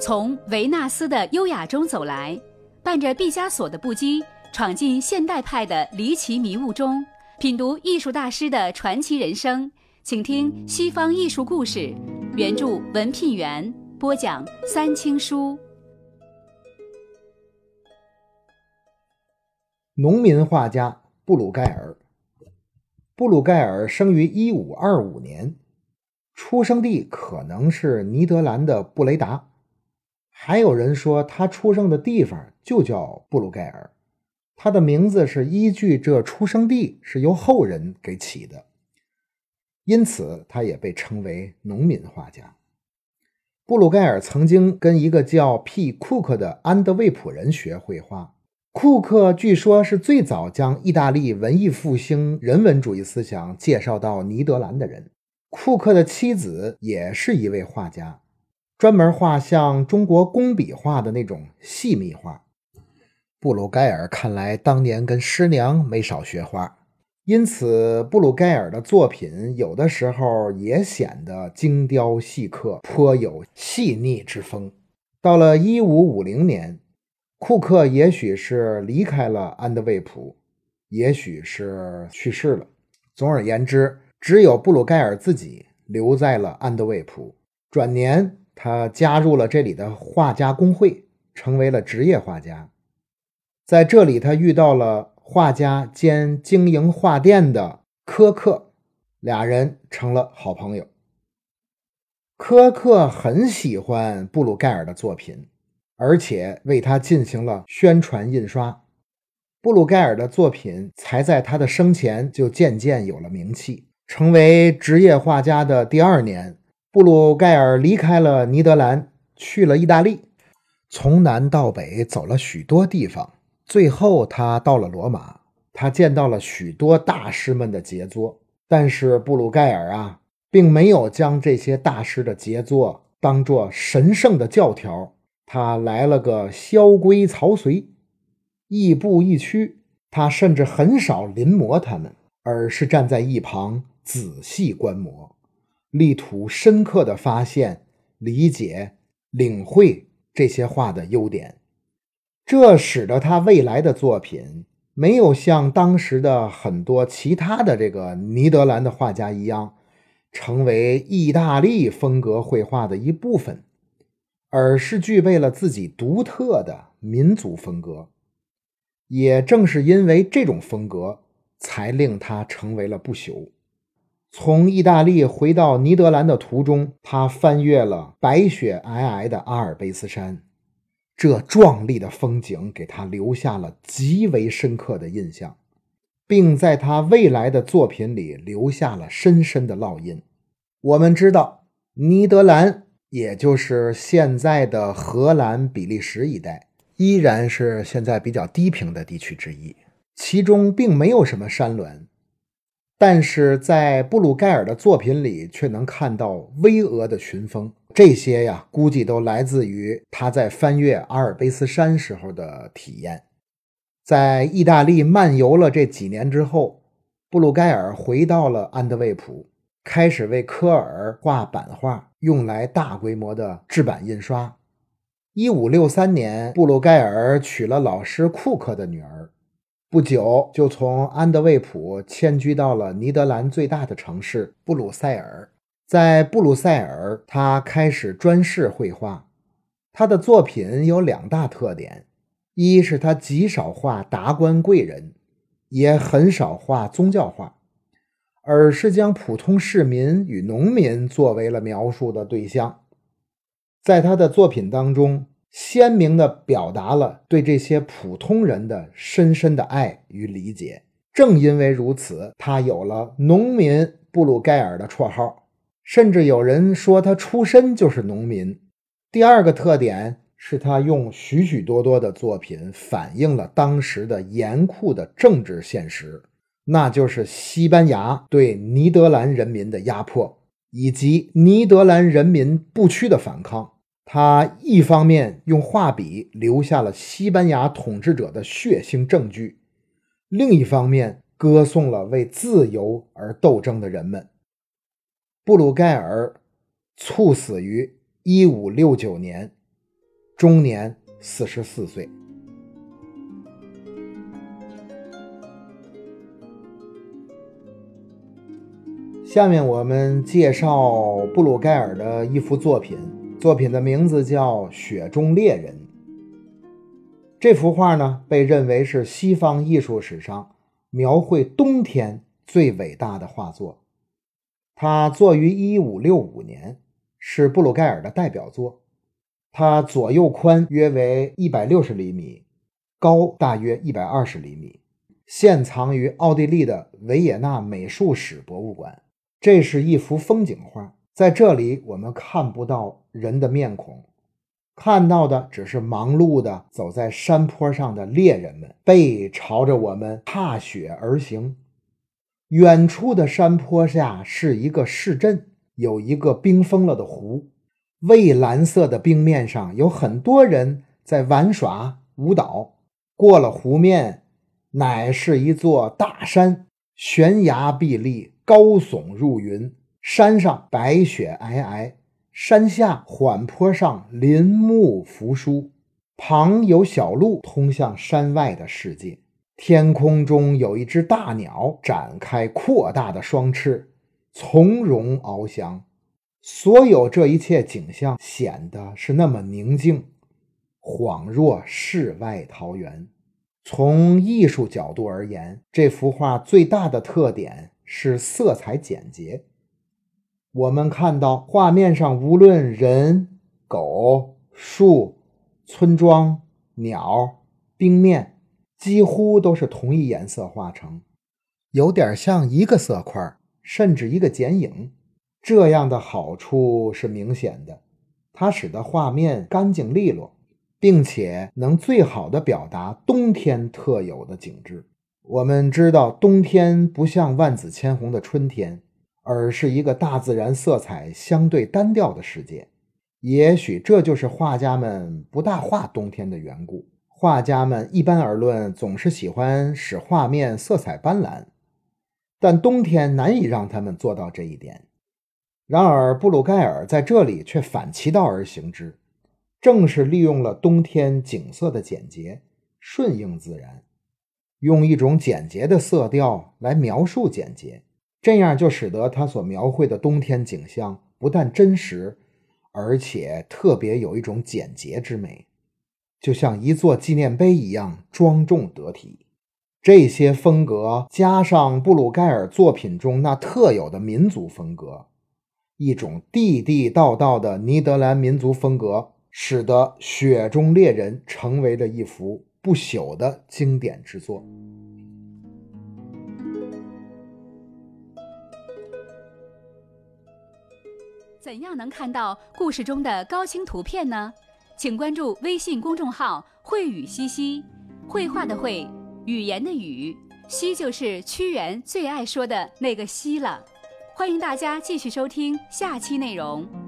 从维纳斯的优雅中走来，伴着毕加索的不羁，闯进现代派的离奇迷雾中，品读艺术大师的传奇人生。请听西方艺术故事，原著文聘元播讲三清书。农民画家布鲁盖尔。布鲁盖尔生于一五二五年，出生地可能是尼德兰的布雷达，还有人说他出生的地方就叫布鲁盖尔。他的名字是依据这出生地是由后人给起的，因此他也被称为农民画家。布鲁盖尔曾经跟一个叫 P. 库克的安德卫普人学绘画。库克据说是最早将意大利文艺复兴人文主义思想介绍到尼德兰的人。库克的妻子也是一位画家，专门画像中国工笔画的那种细密画。布鲁盖尔看来当年跟师娘没少学画，因此布鲁盖尔的作品有的时候也显得精雕细刻，颇有细腻之风。到了一五五零年。库克也许是离开了安德卫普，也许是去世了。总而言之，只有布鲁盖尔自己留在了安德卫普。转年，他加入了这里的画家工会，成为了职业画家。在这里，他遇到了画家兼经营画店的科克，俩人成了好朋友。科克很喜欢布鲁盖尔的作品。而且为他进行了宣传印刷，布鲁盖尔的作品才在他的生前就渐渐有了名气。成为职业画家的第二年，布鲁盖尔离开了尼德兰，去了意大利，从南到北走了许多地方，最后他到了罗马。他见到了许多大师们的杰作，但是布鲁盖尔啊，并没有将这些大师的杰作当作神圣的教条。他来了个萧规曹随，亦步亦趋。他甚至很少临摹他们，而是站在一旁仔细观摩，力图深刻的发现、理解、领会这些画的优点。这使得他未来的作品没有像当时的很多其他的这个尼德兰的画家一样，成为意大利风格绘画的一部分。而是具备了自己独特的民族风格，也正是因为这种风格，才令他成为了不朽。从意大利回到尼德兰的途中，他翻越了白雪皑皑的阿尔卑斯山，这壮丽的风景给他留下了极为深刻的印象，并在他未来的作品里留下了深深的烙印。我们知道，尼德兰。也就是现在的荷兰、比利时一带，依然是现在比较低平的地区之一，其中并没有什么山峦，但是在布鲁盖尔的作品里却能看到巍峨的群峰。这些呀，估计都来自于他在翻越阿尔卑斯山时候的体验。在意大利漫游了这几年之后，布鲁盖尔回到了安德卫普。开始为科尔画版画，用来大规模的制版印刷。一五六三年，布鲁盖尔娶了老师库克的女儿，不久就从安德卫普迁居到了尼德兰最大的城市布鲁塞尔。在布鲁塞尔，他开始专事绘画。他的作品有两大特点：一是他极少画达官贵人，也很少画宗教画。而是将普通市民与农民作为了描述的对象，在他的作品当中，鲜明地表达了对这些普通人的深深的爱与理解。正因为如此，他有了“农民布鲁盖尔”的绰号，甚至有人说他出身就是农民。第二个特点是他用许许多多的作品反映了当时的严酷的政治现实。那就是西班牙对尼德兰人民的压迫，以及尼德兰人民不屈的反抗。他一方面用画笔留下了西班牙统治者的血腥证据，另一方面歌颂了为自由而斗争的人们。布鲁盖尔猝死于一五六九年，终年四十四岁。下面我们介绍布鲁盖尔的一幅作品，作品的名字叫《雪中猎人》。这幅画呢，被认为是西方艺术史上描绘冬天最伟大的画作。它作于1565年，是布鲁盖尔的代表作。它左右宽约为160厘米，高大约120厘米，现藏于奥地利的维也纳美术史博物馆。这是一幅风景画，在这里我们看不到人的面孔。看到的只是忙碌的走在山坡上的猎人们，背朝着我们踏雪而行。远处的山坡下是一个市镇，有一个冰封了的湖，蔚蓝色的冰面上有很多人在玩耍舞蹈。过了湖面，乃是一座大山，悬崖壁立，高耸入云，山上白雪皑皑。山下缓坡上林木扶疏，旁有小路通向山外的世界。天空中有一只大鸟展开扩大的双翅，从容翱翔。所有这一切景象显得是那么宁静，恍若世外桃源。从艺术角度而言，这幅画最大的特点是色彩简洁。我们看到画面上，无论人、狗、树、村庄、鸟、冰面，几乎都是同一颜色画成，有点像一个色块，甚至一个剪影。这样的好处是明显的，它使得画面干净利落，并且能最好的表达冬天特有的景致。我们知道，冬天不像万紫千红的春天。而是一个大自然色彩相对单调的世界，也许这就是画家们不大画冬天的缘故。画家们一般而论总是喜欢使画面色彩斑斓，但冬天难以让他们做到这一点。然而，布鲁盖尔在这里却反其道而行之，正是利用了冬天景色的简洁，顺应自然，用一种简洁的色调来描述简洁。这样就使得他所描绘的冬天景象不但真实，而且特别有一种简洁之美，就像一座纪念碑一样庄重得体。这些风格加上布鲁盖尔作品中那特有的民族风格，一种地地道道的尼德兰民族风格，使得《雪中猎人》成为了一幅不朽的经典之作。怎样能看到故事中的高清图片呢？请关注微信公众号“绘语西西”，绘画的绘，语言的语，西就是屈原最爱说的那个西了。欢迎大家继续收听下期内容。